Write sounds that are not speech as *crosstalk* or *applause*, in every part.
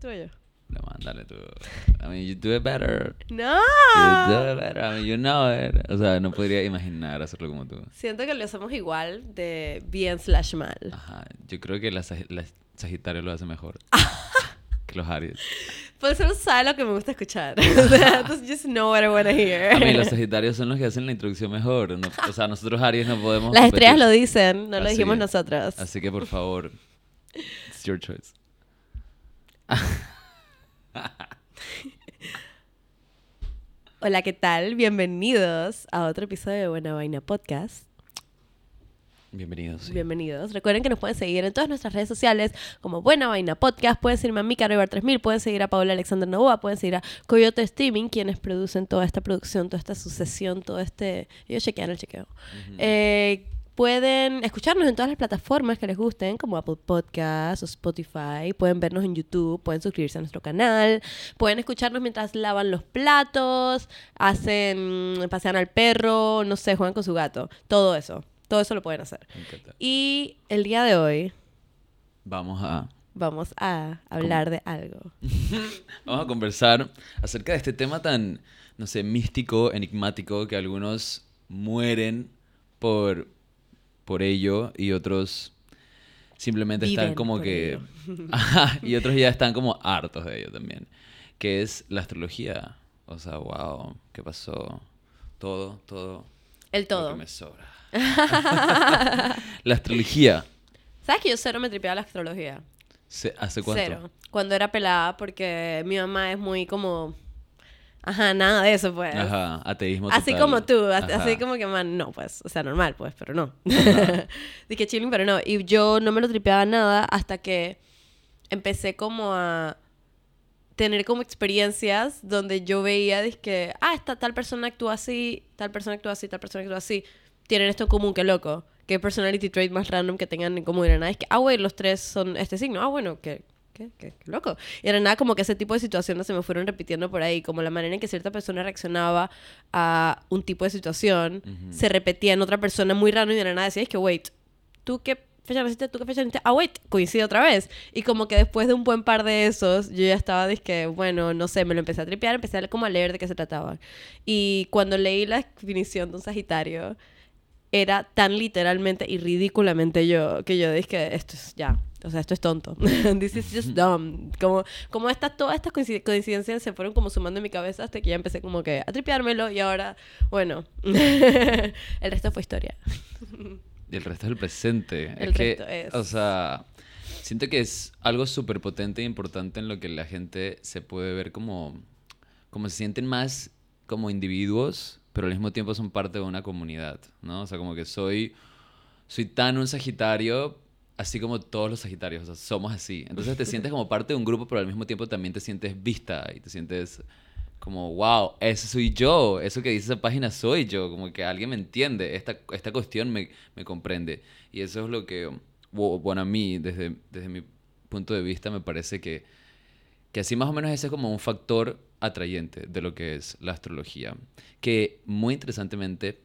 tú o yo? No, mándale tú. I mean, you do it better. ¡No! You do it better. I mean, you know it. O sea, no podría imaginar hacerlo como tú. Siento que lo hacemos igual de bien slash mal. Ajá. Yo creo que la, la Sagitario lo hace mejor. *laughs* que los Aries. Por eso no sabe lo que me gusta escuchar. *laughs* sea, just- know what I want to hear. A mí, los Sagitarios son los que hacen la introducción mejor. No- o sea, nosotros Aries no podemos. Las estrellas competir. lo dicen, no lo Así dijimos es. nosotros. Así que, por favor, it's your choice. *laughs* Hola, ¿qué tal? Bienvenidos a otro episodio de Buena Vaina Podcast. Bienvenidos. sí. Bienvenidos. Recuerden que nos pueden seguir en todas nuestras redes sociales como Buena Vaina Podcast. Pueden seguirme a River 3000, pueden seguir a Paola Alexander Novoa, pueden seguir a Coyote Streaming, quienes producen toda esta producción, toda esta sucesión, todo este... Ellos chequean el chequeo. Eh, pueden escucharnos en todas las plataformas que les gusten, como Apple Podcasts o Spotify. Pueden vernos en YouTube, pueden suscribirse a nuestro canal. Pueden escucharnos mientras lavan los platos, hacen, pasean al perro, no sé, juegan con su gato. Todo eso. Todo eso lo pueden hacer. Y el día de hoy Vamos a, vamos a hablar de algo. *laughs* vamos a conversar acerca de este tema tan, no sé, místico, enigmático, que algunos mueren por, por ello y otros simplemente están como que... *laughs* y otros ya están como hartos de ello también. Que es la astrología. O sea, wow, ¿qué pasó? Todo, todo. El Lo todo. que me sobra. *laughs* la astrología. ¿Sabes que yo cero me tripeaba la astrología? ¿Hace cuánto? Cero. Cuando era pelada, porque mi mamá es muy como... Ajá, nada de eso, pues. Ajá, ateísmo Así total. como tú, así como que, man, no, pues, o sea, normal, pues, pero no. *laughs* Dije chilling, pero no. Y yo no me lo tripeaba nada hasta que empecé como a tener como experiencias donde yo veía, que ah, esta tal persona actúa así, tal persona actúa así, tal persona actúa así. Tienen esto en común, qué loco. Qué personality trait más random que tengan en común. Nada, es que, ah, güey, los tres son este signo. Ah, bueno, qué, qué, qué, qué loco. Y era nada como que ese tipo de situaciones se me fueron repitiendo por ahí. Como la manera en que cierta persona reaccionaba a un tipo de situación se repetía en otra persona muy raro y de nada decía, es que, wait, ¿tú qué fecha naciste? ¿Tú qué fecha naciste? Ah, wait, coincide otra vez. Y como que después de un buen par de esos, yo ya estaba, que bueno, no sé, me lo empecé a tripear, empecé a como a leer de qué se trataba. Y cuando leí la definición de un Sagitario, era tan literalmente y ridículamente yo, que yo dije, esto es ya, o sea, esto es tonto. *laughs* This is just dumb. Como, como estas, todas estas coincid- coincidencias se fueron como sumando en mi cabeza hasta que ya empecé como que a tripeármelo y ahora, bueno, *laughs* el resto fue historia. Y el resto es el presente. El es que, resto es- o sea, siento que es algo súper potente e importante en lo que la gente se puede ver como, como se sienten más como individuos, pero al mismo tiempo son parte de una comunidad, ¿no? O sea, como que soy, soy tan un sagitario, así como todos los sagitarios, o sea, somos así. Entonces te sientes como parte de un grupo, pero al mismo tiempo también te sientes vista y te sientes como, wow, ese soy yo, eso que dice esa página soy yo, como que alguien me entiende, esta, esta cuestión me, me comprende. Y eso es lo que, bu- bueno, a mí, desde, desde mi punto de vista, me parece que, que así más o menos ese es como un factor atrayente de lo que es la astrología, que muy interesantemente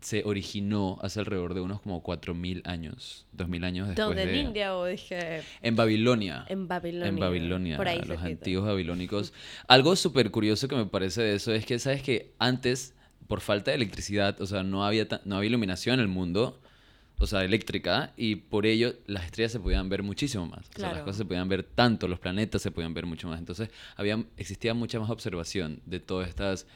se originó hace alrededor de unos como 4.000 años, 2.000 años después ¿Dónde? de... ¿En India o dije En Babilonia. en Babilonia? En Babilonia, Por ahí los antiguos babilónicos. Algo súper curioso que me parece de eso es que, ¿sabes que Antes, por falta de electricidad, o sea, no había, no había iluminación en el mundo, o sea, eléctrica, y por ello las estrellas se podían ver muchísimo más. O sea, las cosas se podían ver tanto, los planetas se podían ver mucho más. Entonces, había, existía mucha más observación de todas estas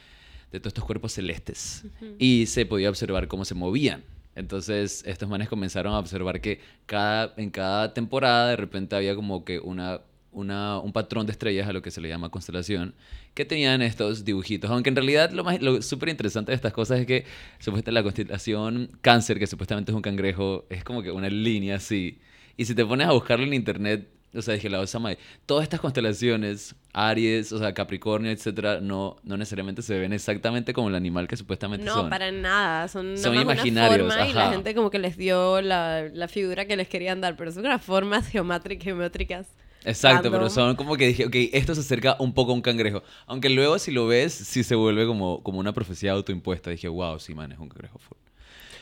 de todos estos cuerpos celestes y se podía observar cómo se movían. Entonces, estos manes comenzaron a observar que cada, en cada temporada de repente había como que una, una, un patrón de estrellas, a lo que se le llama constelación, que tenían estos dibujitos. Aunque en realidad lo, más, lo súper interesante de estas cosas es que supuestamente la constelación cáncer, que supuestamente es un cangrejo, es como que una línea así. Y si te pones a buscarlo en internet, o sea, dije, la osa madre, todas estas constelaciones, Aries, o sea, Capricornio, etcétera, no, no necesariamente se ven exactamente como el animal que supuestamente No, son. para nada. Son, Son imaginarios, una forma y la gente como que les dio la, la figura que les querían dar, pero son unas formas geométricas, Exacto, pero son como que dije, ok, esto se acerca un poco a un cangrejo. Aunque luego si lo ves, sí se vuelve como, como una profecía autoimpuesta. Dije, wow, sí, man, es un cangrejo full.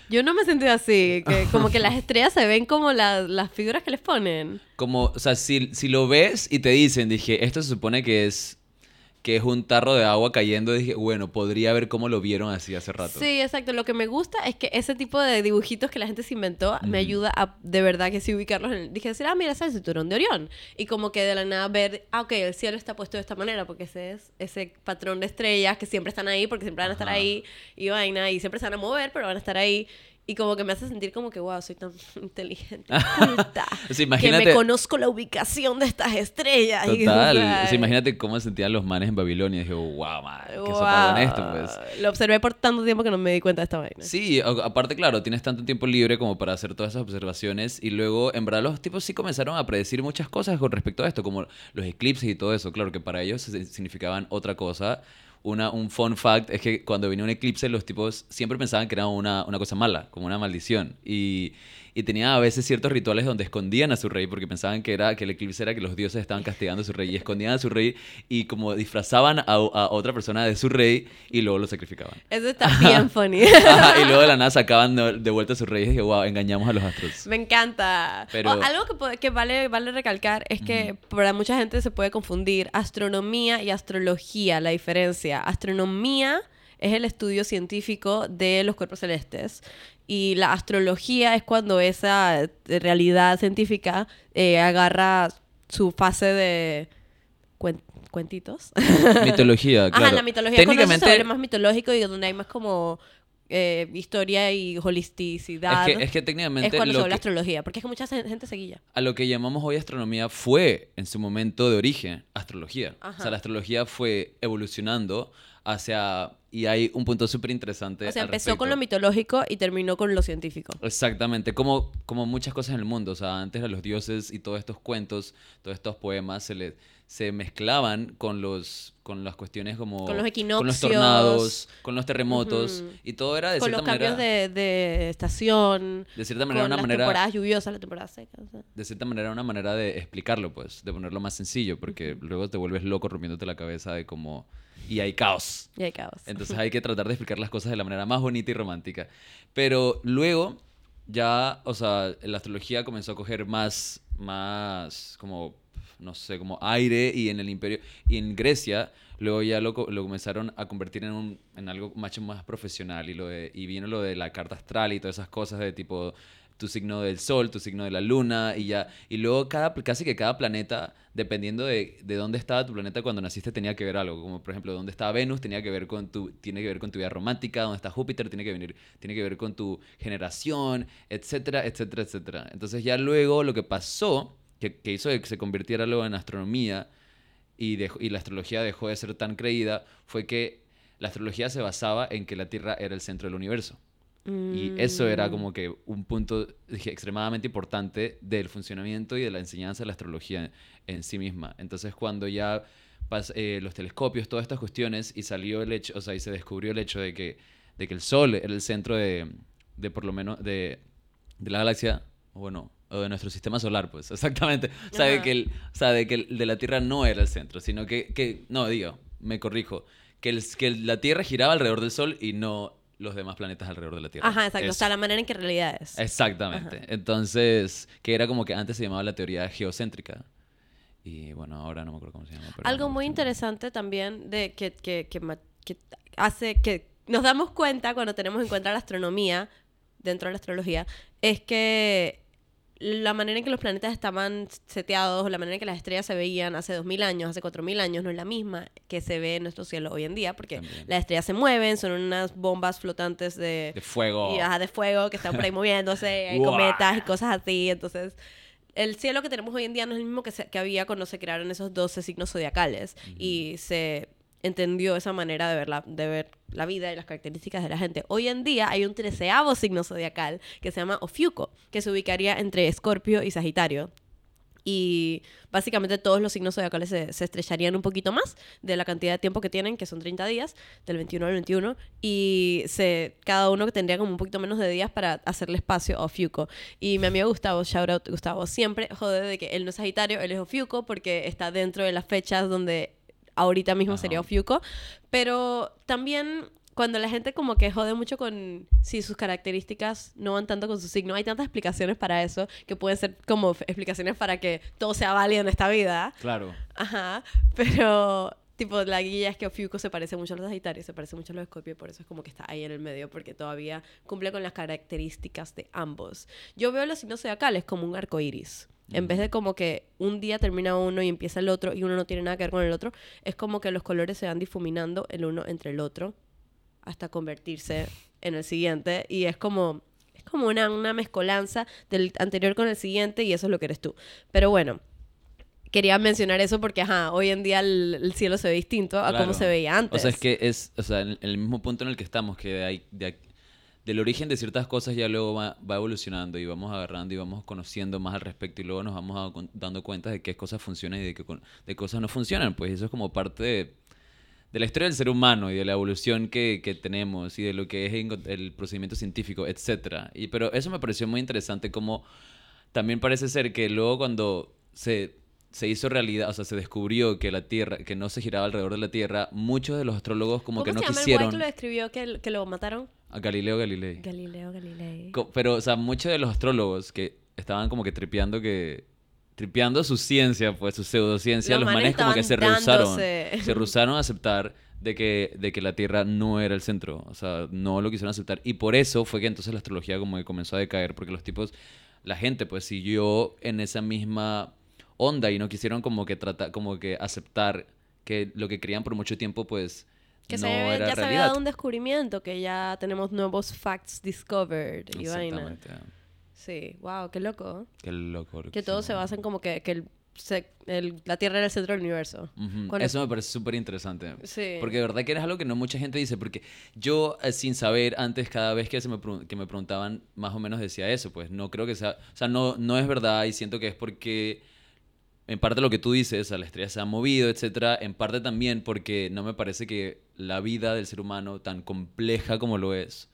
Yo no me he sentido así, que como que las estrellas se ven como la- las figuras que les ponen. Como, o sea, si, si lo ves y te dicen, dije, esto se supone que es que es un tarro de agua cayendo, dije, bueno, podría ver cómo lo vieron así hace rato. Sí, exacto. Lo que me gusta es que ese tipo de dibujitos que la gente se inventó me ayuda a de verdad que sí ubicarlos en el... Dije, decir, ah, mira, ese es el cinturón de Orión. Y como que de la nada ver, ah, ok, el cielo está puesto de esta manera porque ese es ese patrón de estrellas que siempre están ahí porque siempre van a estar Ajá. ahí y vaina y siempre se van a mover, pero van a estar ahí. Y como que me hace sentir como que, wow, soy tan *laughs* inteligente, *laughs* culta, que me conozco la ubicación de estas estrellas. y, Total. O sea, imagínate cómo se sentían los manes en Babilonia. Y dije, wow, man, qué wow. esto, pues. Lo observé por tanto tiempo que no me di cuenta de esta vaina. Sí, aparte, claro, tienes tanto tiempo libre como para hacer todas esas observaciones y luego, en verdad, los tipos sí comenzaron a predecir muchas cosas con respecto a esto, como los eclipses y todo eso. Claro que para ellos significaban otra cosa. Una, un fun fact es que cuando venía un eclipse, los tipos siempre pensaban que era una, una cosa mala, como una maldición. Y, y tenían a veces ciertos rituales donde escondían a su rey porque pensaban que, era, que el eclipse era que los dioses estaban castigando a su rey y escondían a su rey y como disfrazaban a, a otra persona de su rey y luego lo sacrificaban. Eso está bien funny. Ajá, y luego de la nada sacaban de, vuelta a sus reyes y dije, wow, engañamos a los astros. Me encanta. Pero- O algo que vale, vale recalcar es que para mucha gente se puede confundir astronomía y astrología, la diferencia. Astronomía es el estudio científico de los cuerpos celestes y la astrología es cuando esa eh, realidad científica eh, agarra su fase de cuen- cuentitos. *laughs* Mitología, claro. Ajá, la mitología. Cuando eso se Técnicamente, más mitológico y donde hay más como eh, historia y holisticidad. es que, es que técnicamente es cuando se lo vuelve que- astrología, porque es que mucha se- gente se guilla. a lo que llamamos hoy astronomía fue, en su momento de origen, astrología. O Ajá. sea, la astrología fue evolucionando hacia... Y hay un punto súper interesante O sea, empezó con lo respecto. mitológico y terminó con lo científico. Exactamente, como, como muchas cosas en el mundo. O sea, antes a los dioses y todos estos cuentos, todos estos poemas se, le, se mezclaban con, los, con las cuestiones como... Con los Con los equinoccios. tornados, con los terremotos. Ujú. Y todo era de con cierta los cambios manera... de, de estación. De cierta manera, con una las manera... temporadas lluviosas, la temporada seca. o sea. de cierta manera una manera de explicarlo, pues, de ponerlo más sencillo, porque luego te vuelves loco rompiéndote la cabeza de cómo... Y hay caos. Y hay caos. Entonces *laughs* hay que tratar de explicar las cosas de la manera más bonita y romántica. Pero luego ya, o sea, la astrología comenzó a coger más, más como, no sé, como aire y en el imperio, y en Grecia, luego ya lo, lo comenzaron a convertir en, un, en algo mucho más profesional y, lo de, y vino lo de la carta astral y todas esas cosas de tipo tu signo del sol, tu signo de la luna y ya, y luego cada, casi que cada planeta, dependiendo de, de dónde estaba tu planeta cuando naciste, tenía que ver algo, como por ejemplo, dónde estaba Venus, tenía que ver con tu, tiene que ver con tu vida romántica, dónde está Júpiter, tiene que, venir, tiene que ver con tu generación, etcétera, etcétera, etcétera. Entonces ya luego lo que pasó, que, que hizo que se convirtiera luego en astronomía y, dejó- y la astrología dejó de ser tan creída, fue que la astrología se basaba en que la Tierra era el centro del universo. Y eso era como que un punto dije, extremadamente importante del funcionamiento y de la enseñanza de la astrología en, en sí misma. Entonces, cuando ya pas- eh, los telescopios, todas estas cuestiones, y salió el hecho, o sea, y se descubrió el hecho de que, de que el Sol era el centro de, de por lo menos, de, de la galaxia, o bueno, o de nuestro sistema solar, pues, *laughs* exactamente. O sea, de que, el, o sea, de que el de la Tierra no era el centro, sino que, que no, digo, me corrijo, que, el, que la Tierra giraba alrededor del Sol y no los demás planetas alrededor de la Tierra. Ajá, exacto. O Eso. sea, la manera en que realidad es. Exactamente. Entonces, que era como que antes se llamaba la teoría geocéntrica. Y bueno, ahora no me acuerdo cómo se llama. pero Algo muy interesante también de que, que, que que hace que nos damos cuenta cuando tenemos en cuenta la astronomía dentro de la astrología es que la manera en que los planetas estaban seteados, la manera en que las estrellas se veían hace 2000 años, hace 4000 años, no es la misma que se ve en nuestro cielo hoy en día, porque También. las estrellas se mueven, son unas bombas flotantes de, De fuego. y, ajá, de fuego que están por ahí *laughs* moviéndose, hay cometas y cosas así. Entonces, el cielo que tenemos hoy en día no es el mismo que, se- que había cuando se crearon esos 12 signos zodiacales y se entendió esa manera de ver, la, de ver la vida y las características de la gente. Hoy en día hay un treceavo signo zodiacal que se llama Ofiuco, que se ubicaría entre Escorpio y Sagitario. Y básicamente todos los signos zodiacales se, se estrecharían un poquito más de la cantidad de tiempo que tienen, que son 30 días, del 21 al 21, y se, cada uno tendría como un poquito menos de días para hacerle espacio a Ofiuco. Y mi amigo Gustavo, shout out Gustavo, siempre jode de que él no es Sagitario, él es Ofiuco, porque está dentro de las fechas donde ahorita mismo Ajá. sería Ofiuco, pero también cuando la gente como que jode mucho con si sus características no van tanto con su signo, hay tantas explicaciones para eso que pueden ser como explicaciones para que todo sea válido en esta vida. Claro. Ajá, pero tipo la guía es que Ofiuco se parece mucho a los Sagitarios, se parece mucho a los Escorpio, por eso es como que está ahí en el medio porque todavía cumple con las características de ambos. Yo veo los signos zodiacales como un arco iris. En vez de como que un día termina uno y empieza el otro y uno no tiene nada que ver con el otro, es como que los colores se van difuminando el uno entre el otro hasta convertirse en el siguiente y es como es como una, una mezcolanza del anterior con el siguiente y eso es lo que eres tú. Pero bueno, quería mencionar eso porque ajá, hoy en día el, el cielo se ve distinto a Claro. cómo se veía antes. O sea, es que es, o sea, el mismo punto en el que estamos, que de ahí- de aquí- del origen de ciertas cosas ya luego va, va evolucionando y vamos agarrando y vamos conociendo más al respecto y luego nos vamos a- dando cuenta de qué cosas funcionan y de qué de cosas no funcionan. Pues eso es como parte de, de la historia del ser humano y de la evolución que, que tenemos y de lo que es el procedimiento científico, etcétera. Y pero eso me pareció muy interesante como también parece ser que luego cuando se, se hizo realidad, o sea, se descubrió que la Tierra, que no se giraba alrededor de la Tierra, muchos de los astrólogos como ¿Cómo que no se llama quisieron que lo escribió que, que lo mataron? A Galileo Galilei. Galileo Galilei. Co- Pero, o sea, muchos de los astrólogos que estaban como que tripeando que tripeando su ciencia, pues su pseudociencia, Los los, manes manes como que se rehusaron, se rehusaron a aceptar de que, de que la Tierra no era el centro, o sea, no lo quisieron aceptar. Y por eso fue que entonces la astrología como que comenzó a decaer, porque los tipos, la gente pues siguió en esa misma onda y no quisieron como que tratar, como que aceptar que lo que creían por mucho tiempo pues Que no se, ya se había dado un descubrimiento, que ya tenemos nuevos facts discovered y vaina. Exactamente. Sí, wow, qué loco. Qué loco. Que todo se basa en como que, que el, se- el- la Tierra era el centro del universo. Eso me parece súper interesante. Sí. Porque de verdad que es algo que no mucha gente dice. Porque yo, eh, sin saber, antes, cada vez que, se me, que me preguntaban, más o menos decía eso. Pues no creo que sea. O sea, no, no es verdad y siento que es porque. En parte lo que tú dices, a la estrella se ha movido, etcétera. En parte también porque no me parece que la vida del ser humano, tan compleja como lo es,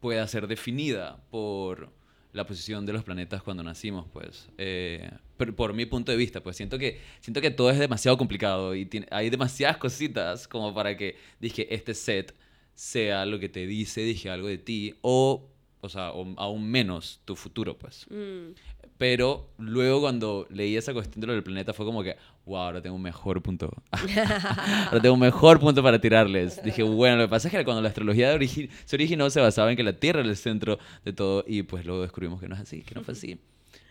pueda ser definida por la posición de los planetas cuando nacimos, pues. Eh, pero por mi punto de vista, pues siento que, siento que todo es demasiado complicado y hay demasiadas cositas como para que, dije, este set sea lo que te dice, dije, algo de ti, o, o sea, aún menos tu futuro, pues. Mm. Pero luego cuando leí esa cuestión de lo del planeta fue como que, wow, ahora tengo un mejor punto. *laughs* ahora tengo un mejor punto para tirarles. Dije, bueno, lo que pasa es que cuando la astrología se originó se basaba en que la Tierra era el centro de todo y pues luego descubrimos que no es así, que no fue así.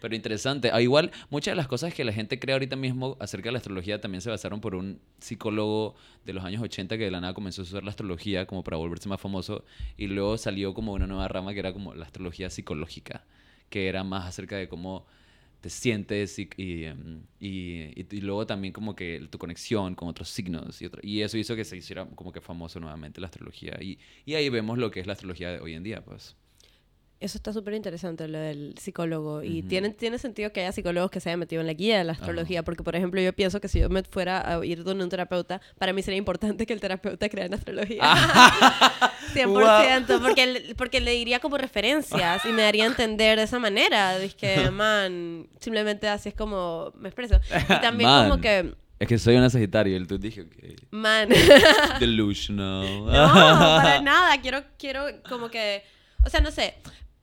Pero interesante. Ah, igual, muchas de las cosas que la gente cree ahorita mismo acerca de la astrología también se basaron por un psicólogo de los años 80 que de la nada comenzó a usar la astrología como para volverse más famoso y luego salió como una nueva rama que era como la astrología psicológica que era más acerca de cómo te sientes y, y, em, y- y- luego también como que tu conexión con otros signos y, otro- y eso hizo que se hiciera como que famoso nuevamente la astrología. Y ahí vemos lo que es la astrología de hoy en día pues Eso está súper interesante, lo del psicólogo. Y tiene, tiene sentido que haya psicólogos que se hayan metido en la guía de la astrología. Porque, por ejemplo, yo pienso que si yo me fuera a ir donde un terapeuta, para mí sería importante que el terapeuta crea en astrología. *laughs* 100%. Porque, el- porque le diría como referencias y me daría a entender de esa manera. Es *laughs* que, man, simplemente así es como me expreso. Y también como que, es que soy una sagitario y el tú dije ok man, delusional *laughs* No, para nada. Quiero, quiero como que. O sea, no sé.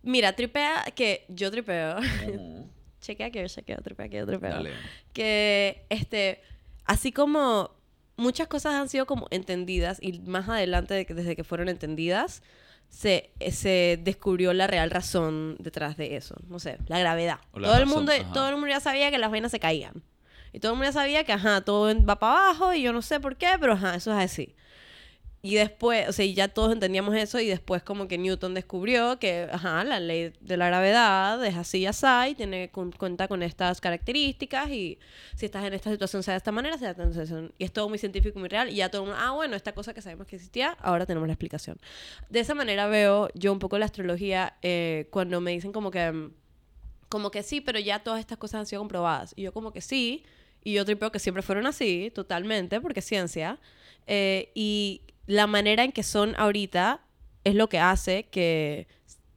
Mira, tripea que yo tripeo. *laughs* Chequea que yo chequeo, tripea que yo tripeo. Dale. Que, este, así como muchas cosas han sido como entendidas y más adelante, de que- desde que fueron entendidas, se, se descubrió la real razón detrás de eso. No sé, la gravedad. La todo, el mundo, ajá. todo el mundo ya sabía que las vainas se caían. Y todo el mundo ya sabía que, ajá, todo va para abajo y yo no sé por qué, pero ajá, eso es así. Y después, o sea, ya todos entendíamos eso y después como que Newton descubrió que, ajá, la ley de la gravedad es así y así, y tiene cu- cuenta con estas características y si estás en esta situación sea de esta manera, sea de esta situación. Y es todo muy científico muy real y ya todo el mundo, ah, bueno, esta cosa que sabemos que existía, ahora tenemos la explicación. De esa manera veo yo un poco la astrología eh, cuando me dicen como que, como que sí, pero ya todas estas cosas han sido comprobadas. Y yo como que sí, y yo tripeo que siempre fueron así, totalmente, porque es ciencia. Eh, y la manera en que son ahorita es lo que hace que,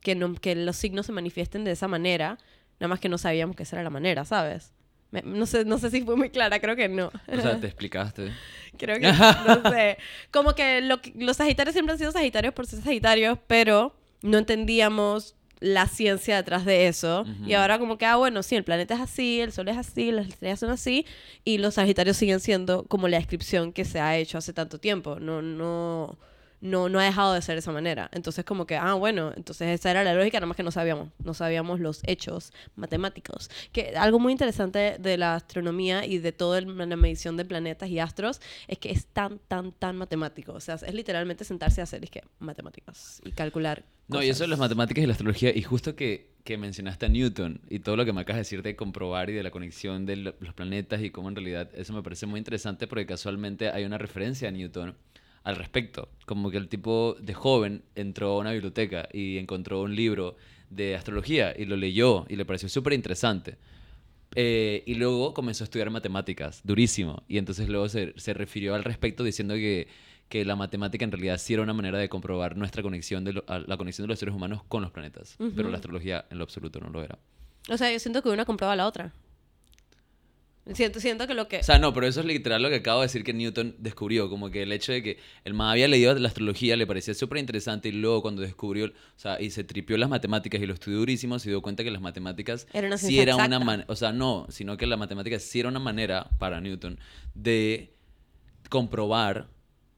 que, no- que los signos se manifiesten de esa manera, nada más que no sabíamos que esa era la manera, ¿sabes? Me- no, sé, no sé si fue muy clara, creo que no. O sea, te *laughs* explicaste. Creo que, no *laughs* sé. Como que, lo que- los Sagitarios siempre han sido Sagitarios por ser Sagitarios, pero no entendíamos la ciencia detrás de eso. Y ahora como que, ah, bueno, sí, el planeta es así, el Sol es así, las estrellas son así, y los Sagitarios siguen siendo como la descripción que se ha hecho hace tanto tiempo. No, no, no, no ha dejado de ser de esa manera. Entonces como que, ah, bueno, entonces esa era la lógica, nada más que no sabíamos. No sabíamos los hechos matemáticos. Que algo muy interesante de la astronomía y de toda la medición de planetas y astros es que es tan, tan, tan matemático. O sea, es literalmente sentarse a hacer es que, matemáticas y calcular. No, y eso de cosas. las matemáticas y la astrología, y justo que, que mencionaste a Newton y todo lo que me acabas de decir de comprobar y de la conexión de lo- los planetas y cómo en realidad eso me parece muy interesante porque casualmente hay una referencia a Newton al respecto. Como que el tipo de joven entró a una biblioteca y encontró un libro de astrología y lo leyó y le pareció súper interesante. Eh, y luego comenzó a estudiar matemáticas, durísimo. Y entonces luego se, se refirió al respecto diciendo que, que la matemática en realidad sí era una manera de comprobar nuestra conexión, de lo- la conexión de los seres humanos con los planetas. Pero Ujú. la astrología en lo absoluto no lo era. O sea, yo siento que una comprueba la otra. Siento, siento que lo que... O sea, no, pero eso es literal lo que acabo de decir que Newton descubrió. Como que el hecho de que el man había leído la astrología le parecía súper interesante y luego cuando descubrió, o sea, y se tripió las matemáticas y lo estudió durísimo, se dio cuenta que las matemáticas Era una sí era una manera, o sea, no, sino que la matemática sí era una manera para Newton de comprobar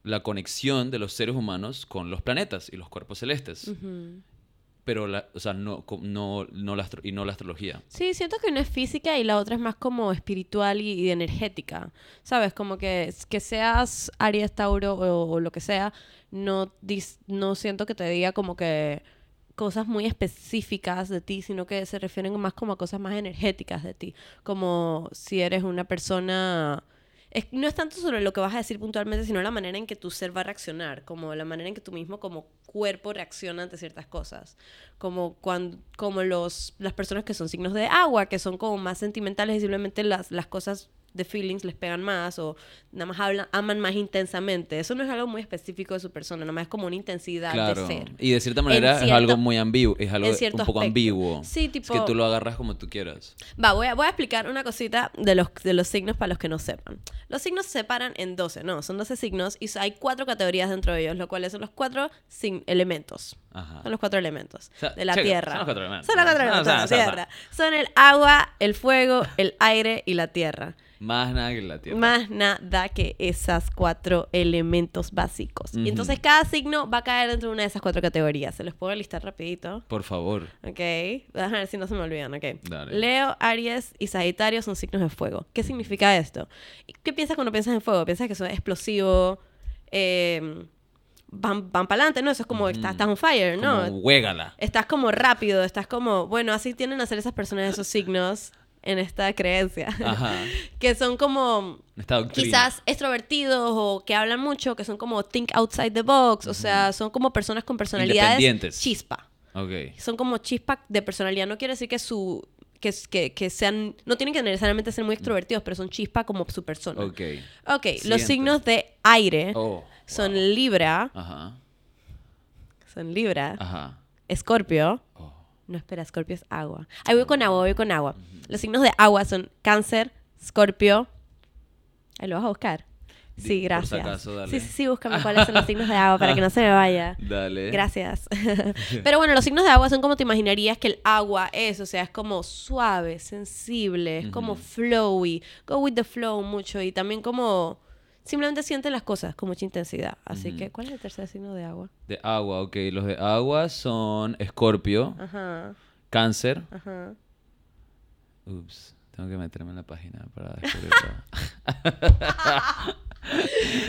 la conexión de los seres humanos con los planetas y los cuerpos celestes. Pero, la, o sea, no, no, no la y no la astrología. Sí, siento que una es física y la otra es más como espiritual y, y energética. ¿Sabes? Como que, que seas Aries, Tauro o, o lo que sea, no, dis- no siento que te diga como que cosas muy específicas de ti, sino que se refieren más como a cosas más energéticas de ti. Como si eres una persona... no es tanto sobre lo que vas a decir puntualmente, sino la manera en que tu ser va a reaccionar, como la manera en que tú mismo como cuerpo reacciona ante ciertas cosas, como cuando como los las personas que son signos de agua, que son como más sentimentales y simplemente las, las cosas de feelings les pegan más o nada más hablan, aman más intensamente. Eso no es algo muy específico de su persona, nada más es como una intensidad Claro. de ser. Y de cierta manera es cierto- algo muy ambiguo, es algo un poco aspecto. ambiguo. Sí, Es que tipo- tú lo agarras como tú quieras. Va, voy a, voy a explicar una cosita de los, de los signos para los que no sepan. Los signos se separan en 12, no, son 12 signos y hay cuatro categorías dentro de ellos, lo cual son los cuatro sin elementos. Ajá. Son los cuatro elementos O sea, de la checa, tierra. son los cuatro elementos. Son los cuatro elementos de la o sea, o sea. tierra. Son el agua, el fuego, el aire y la tierra. Más nada que la tierra. Más nada que esas cuatro elementos básicos. Y entonces cada signo va a caer dentro de una de esas cuatro categorías. Se los puedo listar rapidito. Por favor. Ok, a ver si no se me olvidan, ok. Dale. Leo, Aries y Sagitario son signos de fuego. ¿Qué significa esto? ¿Qué piensas cuando piensas en fuego? ¿Piensas que eso es explosivo? Eh, van van para adelante, ¿no? Eso es como, estás, estás on fire, ¿no? Como huégala. Estás como rápido, estás como, bueno, así tienden a ser esas personas de esos signos en esta creencia. Ajá. *laughs* que son como quizás extrovertidos o que hablan mucho, que son como think outside the box, o sea, son como personas con personalidades chispa Ok. son como chispa de personalidad. No quiere decir que su que, que, que sean no tienen que necesariamente ser muy extrovertidos, pero son chispa como su persona. Ok. Ok, los signos de aire Oh. son wow. Libra, Ajá. son Libra, Ajá. Escorpio. Oh. No, espera, Escorpio es agua. Ahí voy con agua, voy con agua. Los signos de agua son Cáncer, Escorpio. Ahí lo vas a buscar. Sí, por si gracias. acaso, dale. Sí, sí, sí, búscame cuáles son los *laughs* signos de agua para que no se me vaya. Dale. Gracias. *laughs* Pero bueno, los signos de agua son como te imaginarías que el agua es, o sea, es como suave, sensible, es como flowy, go with the flow mucho y también como simplemente siente las cosas con mucha intensidad. Así que, ¿cuál es el tercer signo de agua? De agua, ok. Los de agua son Escorpio, Ajá, Cáncer. ajá. Ups. Tengo que meterme en la página para *laughs* descubrirlo.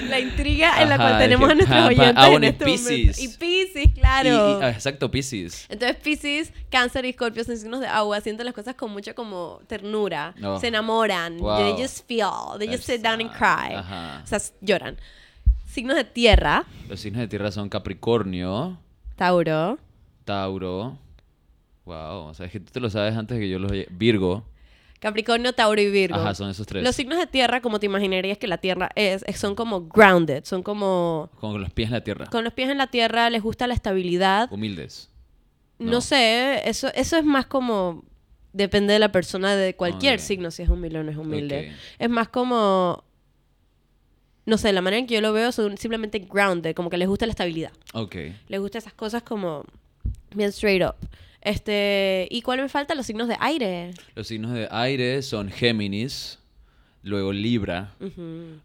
La intriga en la cual tenemos a dije, nuestros oyentes ah, en bueno, y este momento. Piscis. Y Piscis, claro. Y- y- ah, exacto, Pisces. Entonces Piscis, Cáncer y Scorpio son signos de agua, sienten las cosas con mucha como ternura, Oh. se enamoran, Wow. they just feel, they just sit down and cry, Ajá. o sea, lloran. Signos de tierra, Los signos de tierra son Capricornio, Tauro, Tauro. Wow, o sea, es que tú te lo sabes antes de que yo los oye- Virgo. Capricornio, Tauro y Virgo. Ajá, son esos tres. Los signos de tierra, como te imaginarías que la tierra es, es- son como grounded, son como Con los pies en la tierra. con los pies en la tierra, les gusta la estabilidad. Humildes. No, No. sé, eso, eso es más como depende de la persona de cualquier signo, si es humilde o no es humilde. Es más como, no sé, la manera en que yo lo veo son simplemente grounded, como que les gusta la estabilidad. Ok. Les gusta esas cosas como bien straight up. Este, ¿y cuál me falta? Los signos de aire. Los signos de aire son Géminis, luego Libra,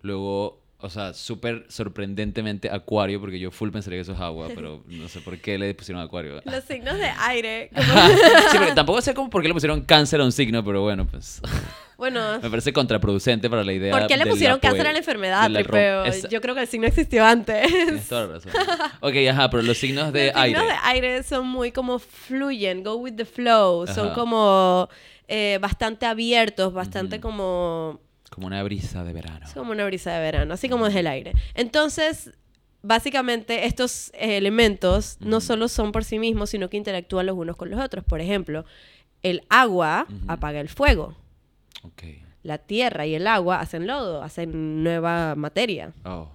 luego, o sea, súper sorprendentemente Acuario, porque yo full pensaría que eso es agua, pero *laughs* no sé por qué le pusieron Acuario. Los signos de aire, *laughs* como- Sí, porque tampoco sé cómo, por qué le pusieron cáncer a un signo, pero bueno, pues *laughs* bueno, me parece contraproducente para la idea. ¿por qué le pusieron cáncer a la enfermedad, la tripeo? Yo creo que el signo existió antes. Tienes toda la razón. Ok, ajá, pero los signos de Los aire. signos de aire son muy como fluyen, go with the flow. Son como eh, bastante abiertos, bastante Ujú. como... Como una brisa de verano. Es como una brisa de verano, así como es el aire. Entonces, básicamente, estos eh, elementos no solo son por sí mismos, sino que interactúan los unos con los otros. Por ejemplo, el agua apaga el fuego. La tierra y el agua hacen lodo, hacen nueva materia. Oh.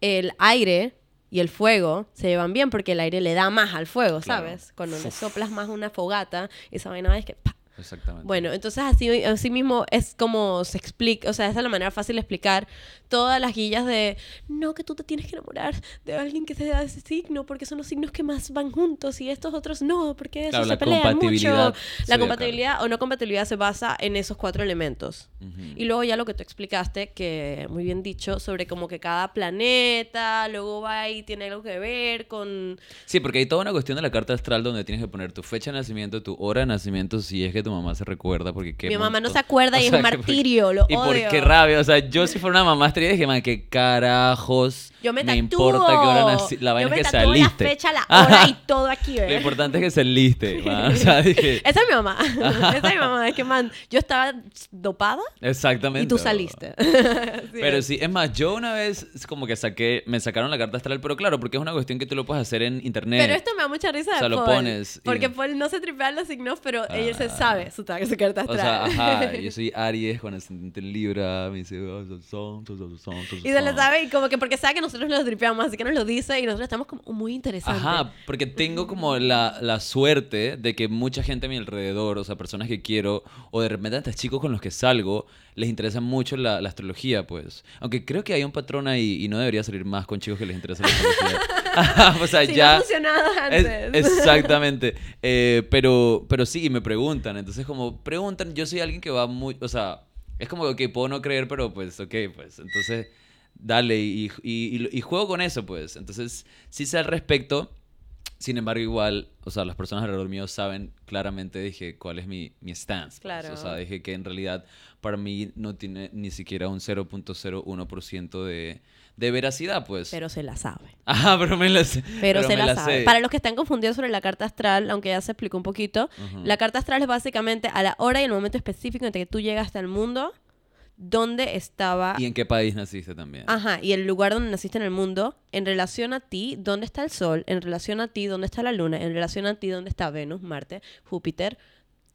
el aire y el fuego se llevan bien porque el aire le da más al fuego, Claro. ¿sabes? Cuando le soplas más una fogata, esa vaina es que... Exactamente. Bueno, entonces así, así mismo es como se explica, o sea, esa es la manera fácil de explicar todas las guillas de, no, que tú te tienes que enamorar de alguien que sea de ese signo, porque son los signos que más van juntos y estos otros no, porque Claro, se la pelean mucho. La compatibilidad o no compatibilidad se basa en esos cuatro elementos. Ujú. Y luego ya lo que tú explicaste, que muy bien dicho, sobre como que cada planeta luego va y tiene algo que ver con... Sí, porque hay toda una cuestión de la carta astral donde tienes que poner tu fecha de nacimiento, tu hora de nacimiento, si es que tu mamá se recuerda, porque qué Mi mamá no se acuerda *laughs* y es sea, un por- martirio, lo Y por odio. qué rabia, o sea, yo si fuera una mamá estaría dije, man, qué carajos Yo me, me importa que hora nací, la vaina Yo me que se tatúo aliste. la fecha, la *laughs* hora y todo aquí, Lo ¿ves? importante es que se aliste, *laughs* man. O sea, dije, Esa es mi mamá. Esa es mi mamá. Es que, man, yo estaba dopada exactamente. y tú saliste. Pero es. sí, es más, yo una vez como que saqué, me sacaron la carta astral, pero claro, porque es una cuestión que tú lo puedes hacer en internet. Pero esto me da mucha risa de O sea, lo Paul, pones y- Porque Paul no se tripea los signos, pero ella se Ah. Su, ta- su carta O sea, astral. ajá, *laughs* yo soy Aries con ascendente en Libra, me dice, "Oh, son, son, son, Y se lo son". sabe y como que porque sabe que nosotros lo tripeamos, así que nos lo dice y nosotros estamos como muy interesantes. Ajá, porque tengo como la, la suerte de que mucha gente a mi alrededor, o sea, personas que quiero, o de repente hasta chicos con los que salgo, les interesa mucho la, la astrología, pues. Aunque creo que hay un patrón ahí y no debería salir más con chicos que les interesa la astrología. *laughs* O sea, ya... no ha funcionado Es- antes. exactamente. Eh, pero, pero sí, me preguntan. Entonces, como preguntan, yo soy alguien que va muy. O sea, es como que puedo no creer, pero pues, ok, pues. Entonces, dale. Y, y, y- y juego con eso, pues. Entonces, sí sé al respecto. Sin embargo, igual, o sea, las personas alrededor mío saben claramente, dije, cuál es mi, mi stance. pues. Claro. O sea, dije que en realidad para mí no tiene ni siquiera un 0.01% de, de veracidad, pues. Pero se la sabe. *laughs* Ajá, pero me la sé. Pero, se la, sabe. sé. Para los que están confundidos sobre la carta astral, aunque ya se explicó un poquito, la carta astral es básicamente a la hora y el momento específico en que tú llegaste al mundo, donde estaba... ¿Y en qué país naciste también? Ajá, y el lugar donde naciste en el mundo, en relación a ti, dónde está el Sol, en relación a ti, dónde está la Luna, en relación a ti, dónde está Venus, Marte, Júpiter,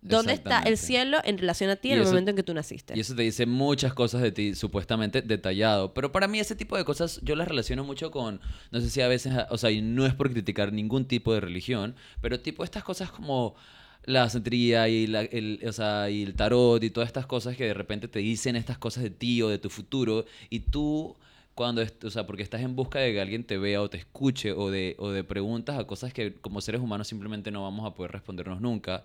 dónde está el cielo en relación a ti en el momento en que tú naciste. Y eso te dice muchas cosas de ti, supuestamente detallado. Pero para mí ese tipo de cosas yo las relaciono mucho con, no sé si a veces, o sea, y no es por criticar ningún tipo de religión, pero tipo estas cosas como la santería y, la- el, o sea, y el tarot y todas estas cosas que de repente te dicen estas cosas de ti o de tu futuro y tú cuando, o sea, porque estás en busca de que alguien te vea o te escuche o de, o de preguntas a cosas que como seres humanos simplemente no vamos a poder respondernos nunca,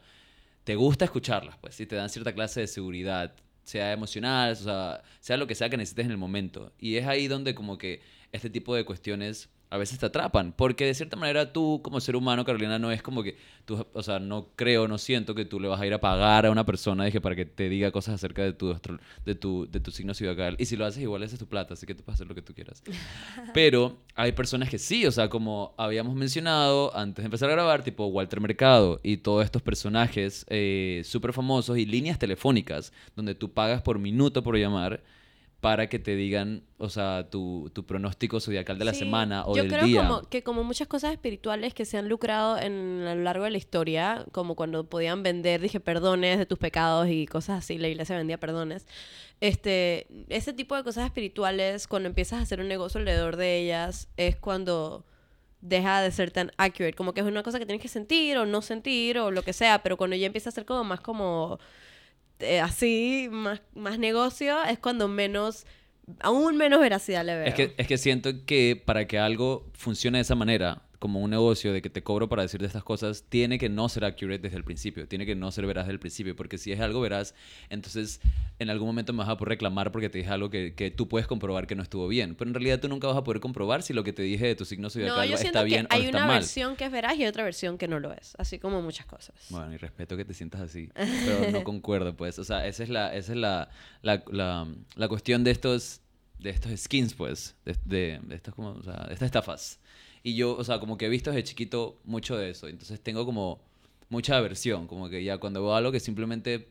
te gusta escucharlas, pues, y te dan cierta clase de seguridad, sea emocional, o sea, sea lo que sea que necesites en el momento. Y es ahí donde como que este tipo de cuestiones a veces te atrapan, porque de cierta manera tú como ser humano, Carolina, no es como que tú, o sea, no creo, no siento que tú le vas a ir a pagar a una persona dije, para que te diga cosas acerca de tu, de tu, de tu signo zodiacal. Y si lo haces igual, esa es tu plata, así que tú puedes hacer lo que tú quieras. *laughs* Pero hay personas que sí, o sea, como habíamos mencionado antes de empezar a grabar, tipo Walter Mercado y todos estos personajes eh, súper famosos y líneas telefónicas donde tú pagas por minuto por llamar para que te digan, o sea, tu, tu pronóstico zodiacal de la Sí, semana o yo del creo día. Como, que como muchas cosas espirituales que se han lucrado en, a lo largo de la historia, como cuando podían vender, dije, perdones de tus pecados y cosas así, la iglesia vendía perdones. Este, ese tipo de cosas espirituales, cuando empiezas a hacer un negocio alrededor de ellas, es cuando deja de ser tan accurate. Como que es una cosa que tienes que sentir o no sentir o lo que sea, pero cuando ya empieza a ser como más como eh, así, más, más negocio, es cuando menos, aún menos veracidad le veo. Es que, es que siento que para que algo funcione de esa manera, como un negocio de que te cobro para decirte estas cosas, tiene que no ser accurate desde el principio, tiene que no ser veraz desde el principio, porque si es algo veraz, entonces en algún momento me vas a poder reclamar porque te dije algo que, que tú puedes comprobar que no estuvo bien, pero en realidad tú nunca vas a poder comprobar si lo que te dije de tu signo zodiacal no, yo siento está que bien o hay está una mal. versión que es veraz y otra versión que no lo es, así como muchas cosas. Bueno, y respeto que te sientas así, *laughs* pero no concuerdo, pues. O sea, esa es la, esa es la, la, la, la cuestión de estos, de estos skins, pues, de, de, de estas, como, o sea, de estas estafas. Y yo, o sea, como que he visto desde chiquito mucho de eso, entonces tengo como mucha aversión, como que ya cuando veo algo que simplemente,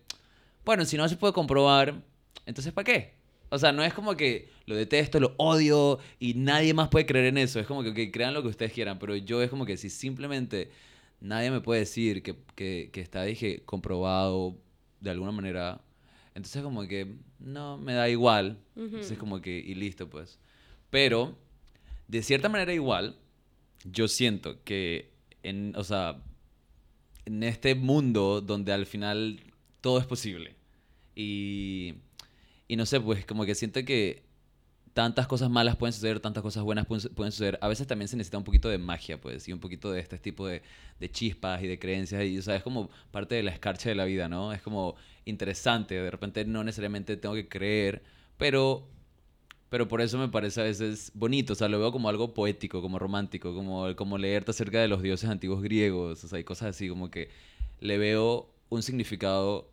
bueno, si no se puede comprobar, entonces ¿para qué? O sea, no es como que lo detesto, lo odio y nadie más puede creer en eso. Es como que, que crean lo que ustedes quieran, pero yo es como que si simplemente nadie me puede decir que, que, que está, dije, comprobado de alguna manera, entonces como que no, me da igual. Entonces como que, y listo pues. Pero, de cierta manera igual, yo siento que, en, o sea, en este mundo donde al final todo es posible. Y, y no sé, pues como que siento que tantas cosas malas pueden suceder, tantas cosas buenas pueden, su- pueden suceder. A veces también se necesita un poquito de magia, pues, y un poquito de este tipo de, de chispas y de creencias. Y, o sea, es como parte de la escarcha de la vida, ¿no? Es como interesante. De repente no necesariamente tengo que creer, pero, pero por eso me parece a veces bonito. O sea, lo veo como algo poético, como romántico, como, como leerte acerca de los dioses antiguos griegos, o sea, y cosas así, como que le veo un significado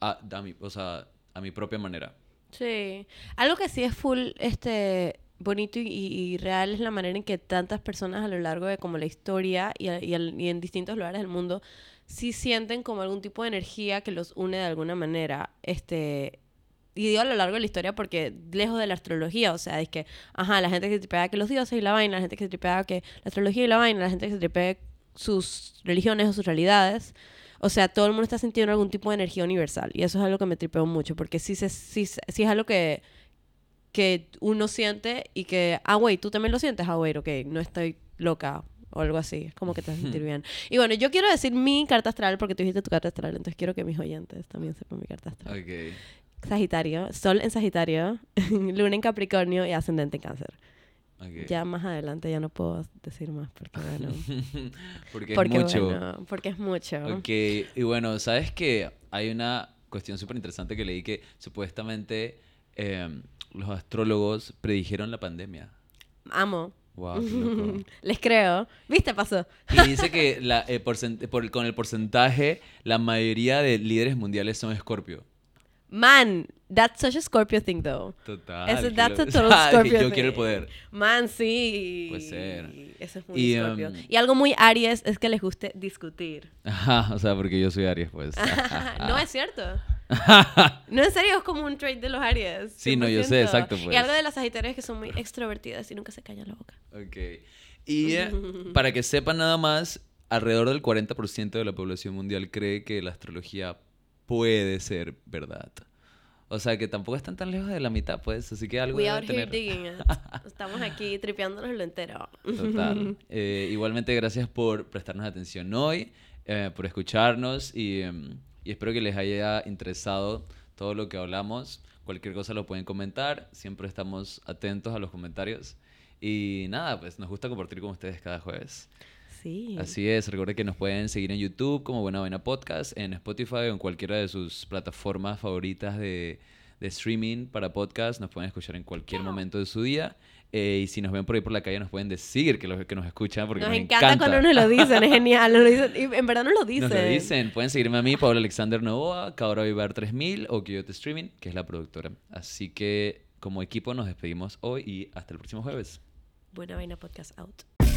a, a mi, o sea, a mi propia manera. Sí. Algo que sí es full este bonito y, real es la manera en que tantas personas a lo largo de como la historia y, y al- y en distintos lugares del mundo sí sienten como algún tipo de energía que los une de alguna manera. Este, y digo a lo largo de la historia porque lejos de la astrología, o sea, es que, ajá, la gente que se tripea que los dioses y la vaina, la gente que se tripea que la astrología y la vaina, la gente que se tripea sus religiones o sus realidades. O sea, todo el mundo está sintiendo algún tipo de energía universal. Y eso es algo que me tripeo mucho, porque sí, se, sí, sí es algo que, que uno siente y que, ah, güey, tú también lo sientes, ah, güey, ok, no estoy loca o algo así. Es como que te vas a sentir bien. Y bueno, yo quiero decir mi carta astral, porque tú dijiste tu carta astral, entonces quiero que mis oyentes también sepan mi carta astral. Ok. Sagitario, Sol en Sagitario, *laughs* Luna en Capricornio y Ascendente en Cáncer. ok. Ya más adelante ya no puedo decir más, porque bueno. *laughs* porque es porque mucho. bueno, porque es mucho. Ok, y bueno, ¿sabes que Hay una cuestión súper interesante que leí que supuestamente em, los astrólogos predijeron la pandemia. Amo. Wow, qué *laughs* loco. Les creo. ¿Viste? Pasó. Y dice que la, eh, por- con el porcentaje, la mayoría de líderes mundiales son Escorpio. Man, that's such a Scorpio thing, though. Total. Eso, that's a total *laughs* Ah, Scorpio Yo quiero el poder. Man, sí. Puede ser. Eso es muy Y, Scorpio. um, y algo muy Aries es que les guste discutir. *laughs* Ajá, o sea, porque yo soy Aries, pues. *laughs* no es cierto. No, en serio, es como un trait de los Aries. Sí, no, yo sé, 100%. exacto, Y pues. algo de las Sagitarias es que son muy extrovertidas y nunca se callan la boca. Ok. Y eh, para que sepan nada más, alrededor del 40% de la población mundial cree que la astrología puede ser verdad. O sea, que tampoco están tan lejos de la mitad, pues. Así que algo We out here tener. digging it. *laughs* Estamos aquí tripeándonos lo entero. Total. *laughs* Eh, igualmente, gracias por prestarnos atención hoy, eh, por escucharnos y, em, y espero que les haya interesado todo lo que hablamos. Cualquier cosa lo pueden comentar. Siempre estamos atentos a los comentarios. Y nada, pues nos gusta compartir con ustedes cada jueves. Sí. Así es, recuerden que nos pueden seguir en YouTube como Buena Vaina Podcast, en Spotify o en cualquiera de sus plataformas favoritas de, de streaming para podcast. Nos pueden escuchar en cualquier momento de su día. Eh, y si nos ven por ahí por la calle, nos pueden decir que, los, que nos escuchan porque nos, nos, encanta, cuando nos lo dicen, es genial. Nos lo dicen, y en verdad nos lo dicen. Nos lo dicen. Pueden seguirme a mí, Pablo Alexander Novoa, Cabra Vivar 3000 o Coyote Streaming, que es la productora. Así que como equipo nos despedimos hoy y hasta el próximo jueves. Buena vaina podcast out.